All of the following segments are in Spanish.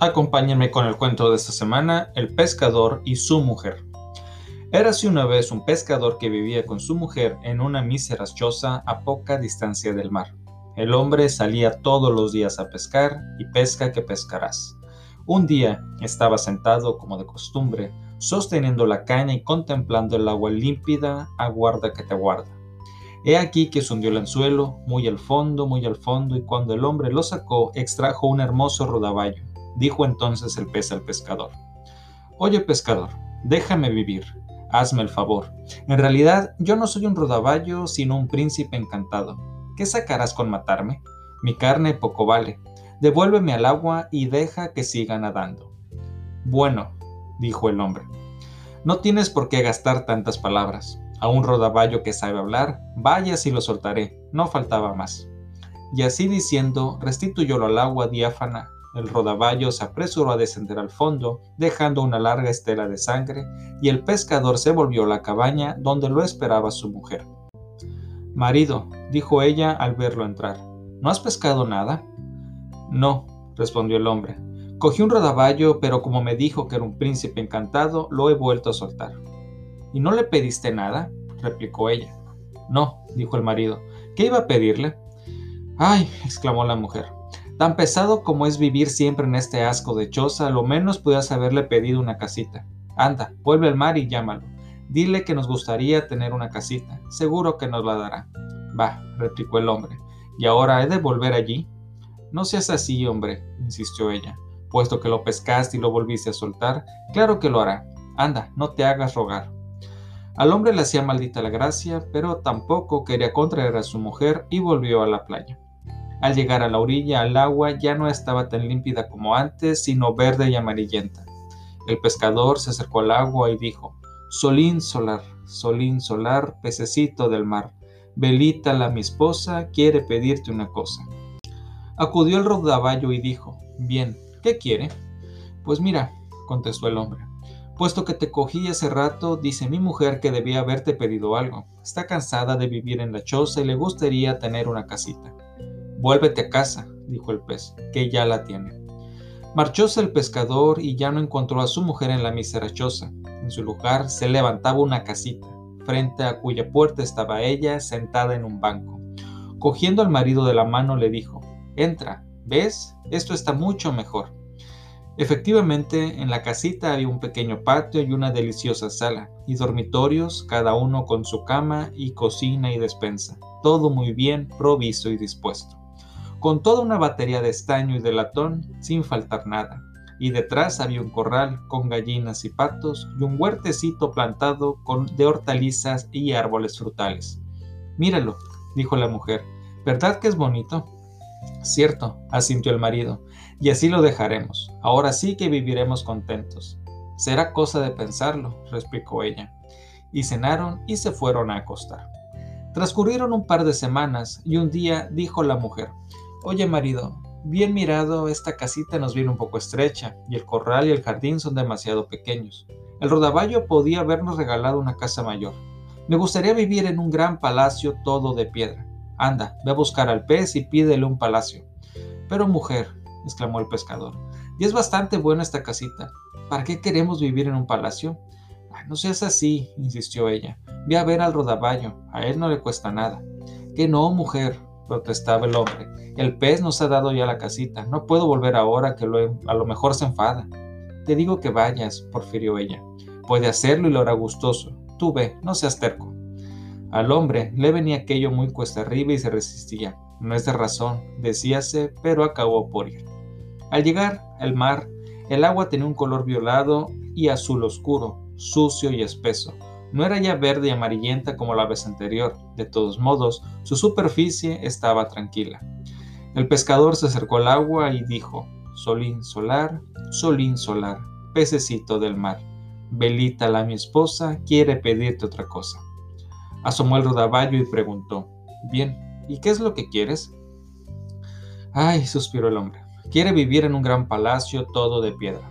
Acompáñenme con el cuento de esta semana, El pescador y su mujer. Érase una vez un pescador que vivía con su mujer en una mísera choza a poca distancia del mar. El hombre salía todos los días a pescar y pesca que pescarás. Un día estaba sentado, como de costumbre, sosteniendo la caña y contemplando el agua límpida, aguarda que te guarda. He aquí que se hundió el anzuelo, muy al fondo, muy al fondo, y cuando el hombre lo sacó, extrajo un hermoso rodaballo Dijo entonces el pez al pescador. Oye pescador, déjame vivir, hazme el favor. En realidad yo no soy un rodaballo, sino un príncipe encantado. ¿Qué sacarás con matarme? Mi carne poco vale. Devuélveme al agua y deja que siga nadando. Bueno, dijo el hombre, no tienes por qué gastar tantas palabras. A un rodaballo que sabe hablar, vaya si lo soltaré, no faltaba más. Y así diciendo, restituyólo al agua diáfana el rodaballo se apresuró a descender al fondo, dejando una larga estela de sangre, y el pescador se volvió a la cabaña donde lo esperaba su mujer. Marido, dijo ella al verlo entrar, ¿no has pescado nada? No, respondió el hombre. Cogí un rodaballo, pero como me dijo que era un príncipe encantado, lo he vuelto a soltar. ¿Y no le pediste nada? replicó ella. No, dijo el marido. ¿Qué iba a pedirle? Ay, exclamó la mujer. Tan pesado como es vivir siempre en este asco de choza, lo menos pudieras haberle pedido una casita. Anda, vuelve al mar y llámalo. Dile que nos gustaría tener una casita. Seguro que nos la dará. Va, replicó el hombre. ¿Y ahora he de volver allí? No seas así, hombre, insistió ella. Puesto que lo pescaste y lo volviste a soltar, claro que lo hará. Anda, no te hagas rogar. Al hombre le hacía maldita la gracia, pero tampoco quería contraer a su mujer y volvió a la playa. Al llegar a la orilla, el agua ya no estaba tan límpida como antes, sino verde y amarillenta. El pescador se acercó al agua y dijo, Solín solar, solín solar, pececito del mar, Belita la mi esposa quiere pedirte una cosa. Acudió el rodaballo y dijo, Bien, ¿qué quiere? Pues mira, contestó el hombre, puesto que te cogí hace rato, dice mi mujer que debía haberte pedido algo. Está cansada de vivir en la choza y le gustaría tener una casita. Vuélvete a casa, dijo el pez, que ya la tiene. Marchóse el pescador y ya no encontró a su mujer en la mísera choza. En su lugar se levantaba una casita, frente a cuya puerta estaba ella sentada en un banco. Cogiendo al marido de la mano le dijo, Entra, ¿ves? Esto está mucho mejor. Efectivamente, en la casita había un pequeño patio y una deliciosa sala, y dormitorios, cada uno con su cama y cocina y despensa, todo muy bien provisto y dispuesto con toda una batería de estaño y de latón sin faltar nada. Y detrás había un corral con gallinas y patos y un huertecito plantado con, de hortalizas y árboles frutales. Míralo, dijo la mujer, ¿verdad que es bonito? Cierto, asintió el marido, y así lo dejaremos. Ahora sí que viviremos contentos. Será cosa de pensarlo, replicó ella. Y cenaron y se fueron a acostar. Transcurrieron un par de semanas y un día dijo la mujer, Oye marido, bien mirado, esta casita nos viene un poco estrecha, y el corral y el jardín son demasiado pequeños. El rodaballo podía habernos regalado una casa mayor. Me gustaría vivir en un gran palacio todo de piedra. Anda, ve a buscar al pez y pídele un palacio. Pero mujer, exclamó el pescador, y es bastante buena esta casita. ¿Para qué queremos vivir en un palacio? no seas así, insistió ella. Ve a ver al rodaballo, a él no le cuesta nada. Que no, mujer, protestaba el hombre. El pez nos ha dado ya la casita. No puedo volver ahora que a lo mejor se enfada. Te digo que vayas, porfirió ella. Puede hacerlo y lo hará gustoso. Tú ve, no seas terco. Al hombre le venía aquello muy cuesta arriba y se resistía. No es de razón, decíase, pero acabó por ir. Al llegar al mar, el agua tenía un color violado y azul oscuro, sucio y espeso, No era ya verde y amarillenta como la vez anterior, de todos modos, su superficie estaba tranquila. El pescador se acercó al agua y dijo, Solín solar, solín solar, pececito del mar, Belita, la mi esposa, quiere pedirte otra cosa. Asomó el rodaballo y preguntó, Bien, ¿y qué es lo que quieres? Ay, suspiró el hombre, quiere vivir en un gran palacio todo de piedra.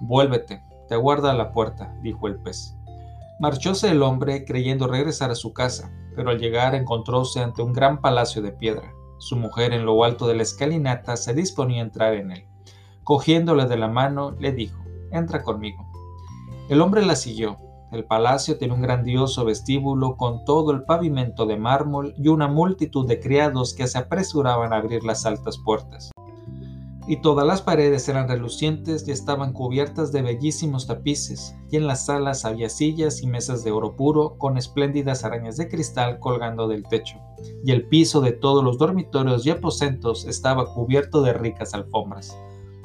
Vuélvete, te aguarda a la puerta, dijo el pez. Marchóse el hombre creyendo regresar a su casa, pero al llegar encontróse ante un gran palacio de piedra. Su mujer en lo alto de la escalinata se disponía a entrar en él. Cogiéndole de la mano, le dijo, entra conmigo. El hombre la siguió. El palacio tiene un grandioso vestíbulo con todo el pavimento de mármol y una multitud de criados que se apresuraban a abrir las altas puertas y todas las paredes eran relucientes y estaban cubiertas de bellísimos tapices, y en las salas había sillas y mesas de oro puro con espléndidas arañas de cristal colgando del techo, y el piso de todos los dormitorios y aposentos estaba cubierto de ricas alfombras.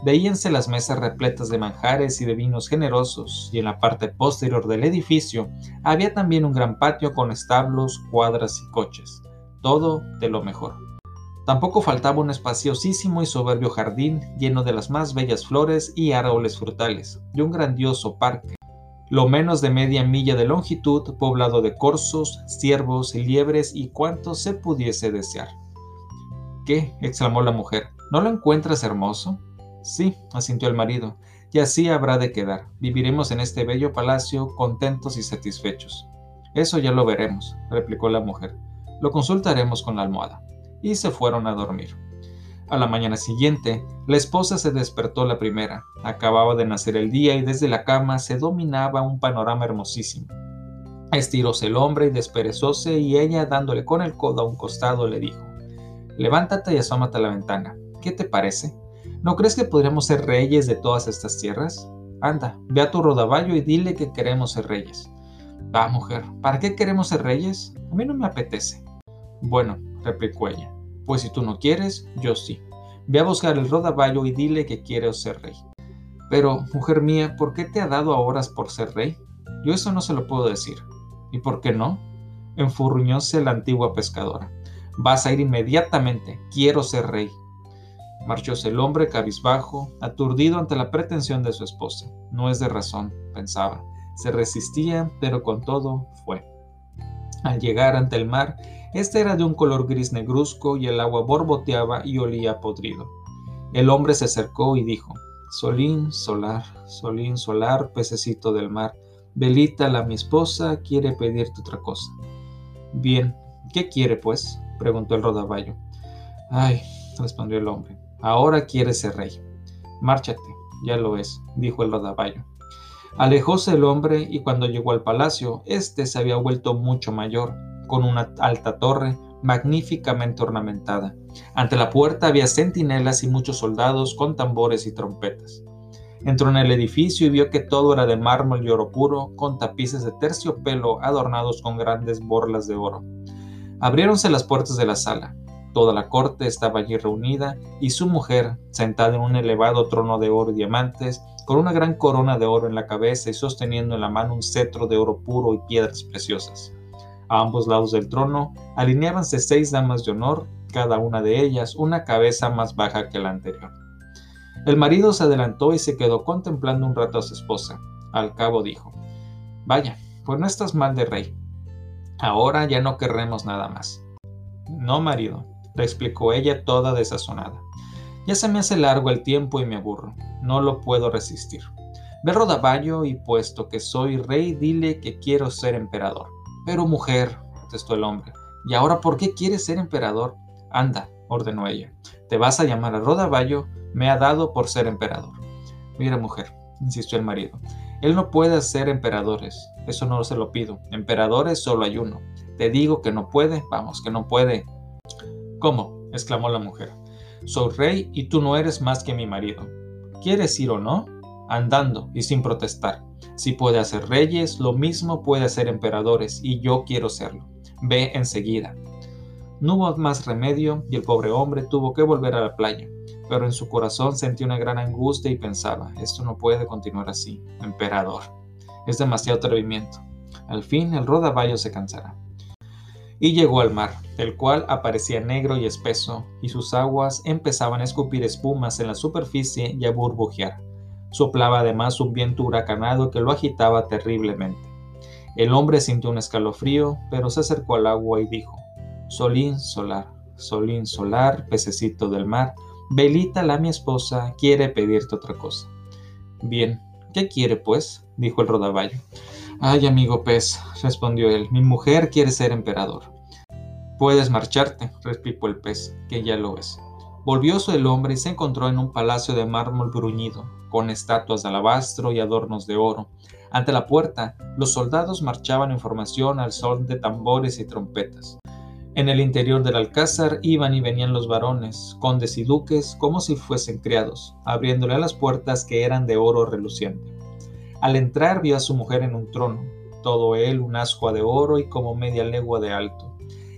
Veíanse las mesas repletas de manjares y de vinos generosos, y en la parte posterior del edificio había también un gran patio con establos, cuadras y coches, todo de lo mejor. Tampoco faltaba un espaciosísimo y soberbio jardín lleno de las más bellas flores y árboles frutales, y un grandioso parque, lo menos de media milla de longitud, poblado de corzos, ciervos, liebres y cuanto se pudiese desear. ¿Qué? exclamó la mujer. ¿No lo encuentras hermoso? Sí, asintió el marido, y así habrá de quedar. Viviremos en este bello palacio contentos y satisfechos. Eso ya lo veremos, replicó la mujer. Lo consultaremos con la almohada y se fueron a dormir. A la mañana siguiente, la esposa se despertó la primera. Acababa de nacer el día y desde la cama se dominaba un panorama hermosísimo. Estiróse el hombre y desperezóse y ella, dándole con el codo a un costado, le dijo, Levántate y asómate a la ventana. ¿Qué te parece? ¿No crees que podríamos ser reyes de todas estas tierras? Anda, ve a tu rodaballo y dile que queremos ser reyes. Va, mujer, ¿para qué queremos ser reyes? A mí no me apetece. Bueno, replicó ella. Pues si tú no quieres, yo sí. Ve a buscar el rodaballo y dile que quiero ser rey. Pero, mujer mía, ¿por qué te ha dado horas por ser rey? Yo eso no se lo puedo decir. ¿Y por qué no? Enfurruñóse la antigua pescadora. Vas a ir inmediatamente. Quiero ser rey. Marchóse el hombre cabizbajo, aturdido ante la pretensión de su esposa. No es de razón, pensaba. Se resistía, pero con todo fue. Al llegar ante el mar, este era de un color gris negruzco y el agua borboteaba y olía podrido. El hombre se acercó y dijo, Solín, solar, solín, solar, pececito del mar, Belita, la mi esposa, quiere pedirte otra cosa. Bien, ¿qué quiere pues? preguntó el rodaballo. Ay, respondió el hombre, ahora quiere ser rey. Márchate, ya lo es, dijo el rodaballo. Alejóse el hombre y cuando llegó al palacio, éste se había vuelto mucho mayor con una alta torre magníficamente ornamentada. Ante la puerta había centinelas y muchos soldados con tambores y trompetas. Entró en el edificio y vio que todo era de mármol y oro puro, con tapices de terciopelo adornados con grandes borlas de oro. Abriéronse las puertas de la sala. Toda la corte estaba allí reunida y su mujer, sentada en un elevado trono de oro y diamantes, con una gran corona de oro en la cabeza y sosteniendo en la mano un cetro de oro puro y piedras preciosas. A ambos lados del trono alineábanse seis damas de honor, cada una de ellas una cabeza más baja que la anterior. El marido se adelantó y se quedó contemplando un rato a su esposa. Al cabo dijo, Vaya, pues no estás mal de rey. Ahora ya no querremos nada más. No, marido, le explicó ella toda desazonada. Ya se me hace largo el tiempo y me aburro. No lo puedo resistir. Ve rodaballo y puesto que soy rey, dile que quiero ser emperador. Pero mujer, contestó el hombre, ¿y ahora por qué quieres ser emperador? Anda, ordenó ella, te vas a llamar a Rodaballo, me ha dado por ser emperador. Mira, mujer, insistió el marido, él no puede ser emperadores, eso no se lo pido, emperadores solo hay uno. Te digo que no puede, vamos, que no puede. ¿Cómo? exclamó la mujer. Soy rey y tú no eres más que mi marido. ¿Quieres ir o no? Andando y sin protestar. Si puede hacer reyes, lo mismo puede hacer emperadores, y yo quiero serlo. Ve enseguida. No hubo más remedio y el pobre hombre tuvo que volver a la playa, pero en su corazón sentía una gran angustia y pensaba, esto no puede continuar así, emperador. Es demasiado atrevimiento. Al fin el rodaballo se cansará. Y llegó al mar, el cual aparecía negro y espeso, y sus aguas empezaban a escupir espumas en la superficie y a burbujear. Soplaba además un viento huracanado que lo agitaba terriblemente. El hombre sintió un escalofrío, pero se acercó al agua y dijo, Solín solar, Solín solar, pececito del mar, Belita, la mi esposa, quiere pedirte otra cosa. Bien, ¿qué quiere pues? dijo el rodaballo. Ay, amigo pez, respondió él, mi mujer quiere ser emperador. Puedes marcharte, replicó el pez, que ya lo es. Volvióse el hombre y se encontró en un palacio de mármol bruñido, con estatuas de alabastro y adornos de oro. Ante la puerta, los soldados marchaban en formación al son de tambores y trompetas. En el interior del alcázar iban y venían los varones, condes y duques, como si fuesen criados, abriéndole a las puertas que eran de oro reluciente. Al entrar vio a su mujer en un trono, todo él un ascua de oro y como media legua de alto.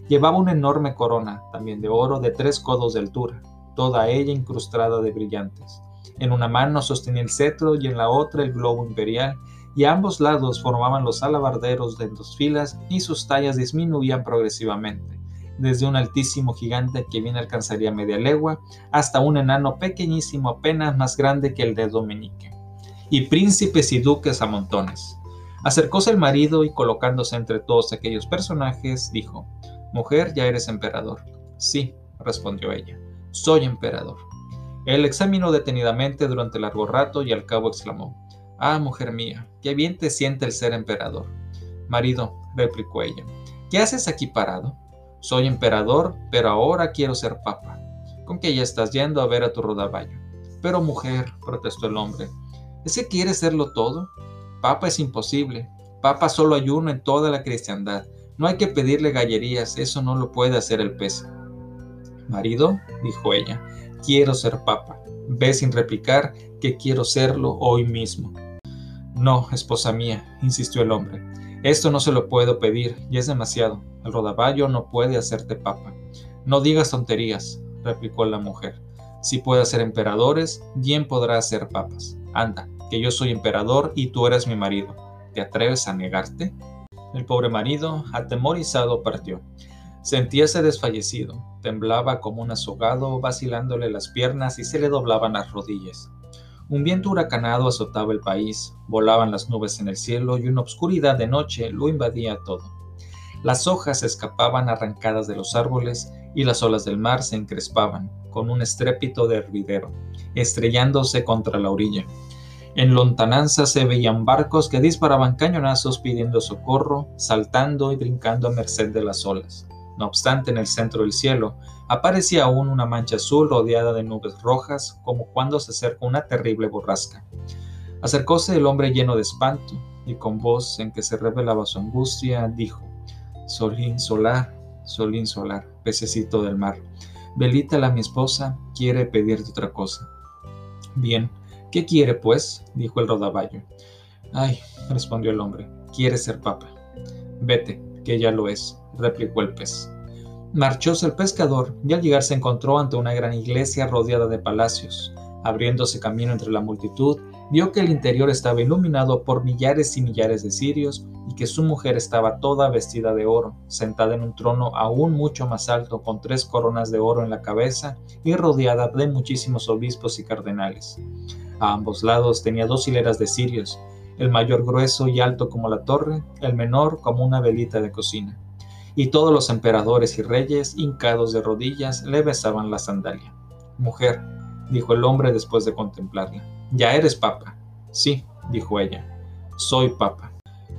Llevaba una enorme corona, también de oro, de tres codos de altura, toda ella incrustada de brillantes. En una mano sostenía el cetro y en la otra el globo imperial, y a ambos lados formaban los alabarderos de dos filas y sus tallas disminuían progresivamente desde un altísimo gigante que bien alcanzaría media legua hasta un enano pequeñísimo apenas más grande que el dedo meñique, y príncipes y duques a montones. Acercóse el marido y colocándose entre todos aquellos personajes, dijo, Mujer, ya eres emperador. Sí, respondió ella, soy emperador. Él examinó detenidamente durante largo rato y al cabo exclamó, Ah, mujer mía, qué bien te siente el ser emperador. Marido, replicó ella, ¿qué haces aquí parado? Soy emperador, pero ahora quiero ser papa. ¿Con qué ya estás yendo a ver a tu rodaballo? Pero mujer, protestó el hombre, ¿es que quieres serlo todo? Papa es imposible. Papa solo hay uno en toda la cristiandad. No hay que pedirle gallerías, eso no lo puede hacer el pez. Marido, dijo ella, quiero ser papa. Ve sin replicar que quiero serlo hoy mismo. No, esposa mía, insistió el hombre. Esto no se lo puedo pedir, y es demasiado. El rodaballo no puede hacerte papa. No digas tonterías, replicó la mujer. Si puede hacer emperadores, bien podrá hacer papas. Anda, que yo soy emperador y tú eres mi marido. ¿Te atreves a negarte? El pobre marido, atemorizado, partió. Sentíase desfallecido, temblaba como un azogado, vacilándole las piernas y se le doblaban las rodillas. Un viento huracanado azotaba el país, volaban las nubes en el cielo y una obscuridad de noche lo invadía todo. Las hojas escapaban arrancadas de los árboles y las olas del mar se encrespaban, con un estrépito de hervidero, estrellándose contra la orilla. En lontananza se veían barcos que disparaban cañonazos pidiendo socorro, saltando y brincando a merced de las olas. No obstante, en el centro del cielo aparecía aún una mancha azul rodeada de nubes rojas, como cuando se acerca una terrible borrasca. Acercóse el hombre lleno de espanto, y con voz en que se revelaba su angustia, dijo, Solín solar, Solín solar, pececito del mar, Belita la mi esposa quiere pedirte otra cosa. Bien, ¿qué quiere pues? dijo el rodaballo. Ay, respondió el hombre, quiere ser papa. Vete, que ya lo es, replicó el pez. Marchóse el pescador y al llegar se encontró ante una gran iglesia rodeada de palacios. Abriéndose camino entre la multitud, vio que el interior estaba iluminado por millares y millares de cirios y que su mujer estaba toda vestida de oro, sentada en un trono aún mucho más alto con tres coronas de oro en la cabeza y rodeada de muchísimos obispos y cardenales. A ambos lados tenía dos hileras de cirios, el mayor grueso y alto como la torre, el menor como una velita de cocina y todos los emperadores y reyes, hincados de rodillas, le besaban la sandalia. Mujer, dijo el hombre después de contemplarla, ya eres papa. Sí, dijo ella, soy papa.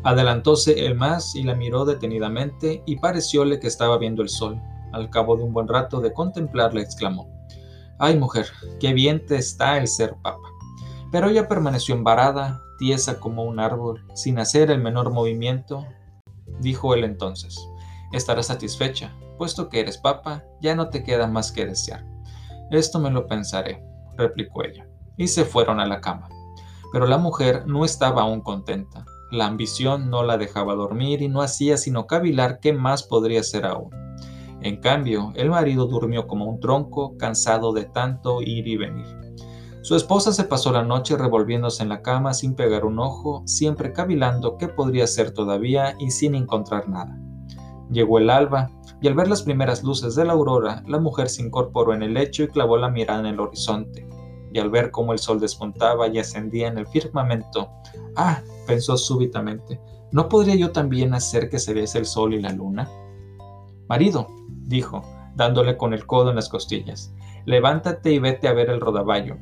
Adelantóse el más y la miró detenidamente y parecióle que estaba viendo el sol. Al cabo de un buen rato de contemplarla exclamó, Ay mujer, qué bien te está el ser papa. Pero ella permaneció embarada, tiesa como un árbol, sin hacer el menor movimiento. Dijo él entonces, estarás satisfecha, puesto que eres papa, ya no te queda más que desear. Esto me lo pensaré, replicó ella, y se fueron a la cama. Pero la mujer no estaba aún contenta. La ambición no la dejaba dormir y no hacía sino cavilar qué más podría ser aún. En cambio, el marido durmió como un tronco, cansado de tanto ir y venir. Su esposa se pasó la noche revolviéndose en la cama sin pegar un ojo, siempre cavilando qué podría ser todavía y sin encontrar nada. Llegó el alba, y al ver las primeras luces de la aurora, la mujer se incorporó en el lecho y clavó la mirada en el horizonte. Y al ver cómo el sol despuntaba y ascendía en el firmamento, ah, pensó súbitamente, ¿no podría yo también hacer que se viese el sol y la luna? Marido, dijo, dándole con el codo en las costillas, levántate y vete a ver el rodaballo.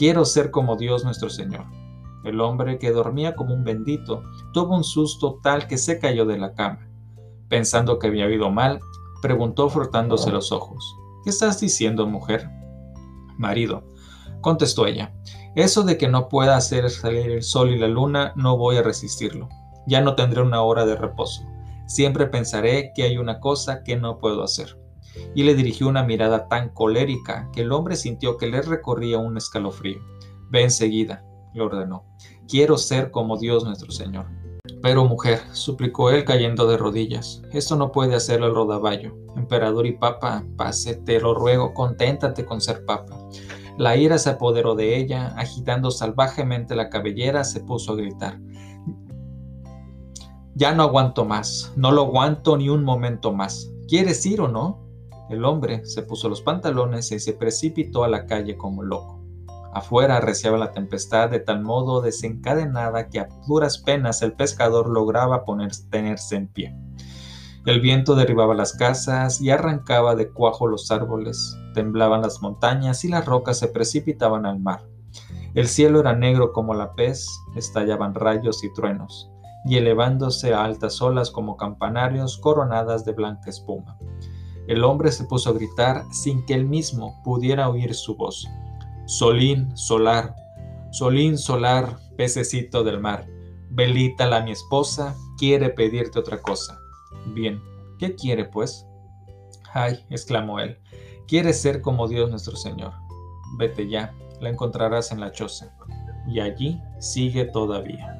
Quiero ser como Dios nuestro Señor. El hombre, que dormía como un bendito, tuvo un susto tal que se cayó de la cama. Pensando que había oído mal, preguntó frotándose los ojos. ¿Qué estás diciendo, mujer? Marido, contestó ella. Eso de que no pueda hacer salir el sol y la luna, no voy a resistirlo. Ya no tendré una hora de reposo. Siempre pensaré que hay una cosa que no puedo hacer y le dirigió una mirada tan colérica que el hombre sintió que le recorría un escalofrío. Ve enseguida, le ordenó. Quiero ser como Dios nuestro Señor. Pero mujer, suplicó él cayendo de rodillas, esto no puede hacerlo el rodaballo. Emperador y papa, pase, te lo ruego, conténtate con ser papa. La ira se apoderó de ella, agitando salvajemente la cabellera, se puso a gritar. Ya no aguanto más, no lo aguanto ni un momento más. ¿Quieres ir o no? El hombre se puso los pantalones y se precipitó a la calle como loco. Afuera arreciaba la tempestad de tal modo desencadenada que a duras penas el pescador lograba tenerse en pie. El viento derribaba las casas y arrancaba de cuajo los árboles, temblaban las montañas y las rocas se precipitaban al mar. El cielo era negro como la pez, estallaban rayos y truenos, y elevándose a altas olas como campanarios coronadas de blanca espuma. El hombre se puso a gritar sin que él mismo pudiera oír su voz. Solín, solar, Solín, solar, pececito del mar. Belita, la mi esposa, quiere pedirte otra cosa. Bien, ¿qué quiere pues? Ay, exclamó él, quiere ser como Dios nuestro Señor. Vete ya, la encontrarás en la choza. Y allí sigue todavía.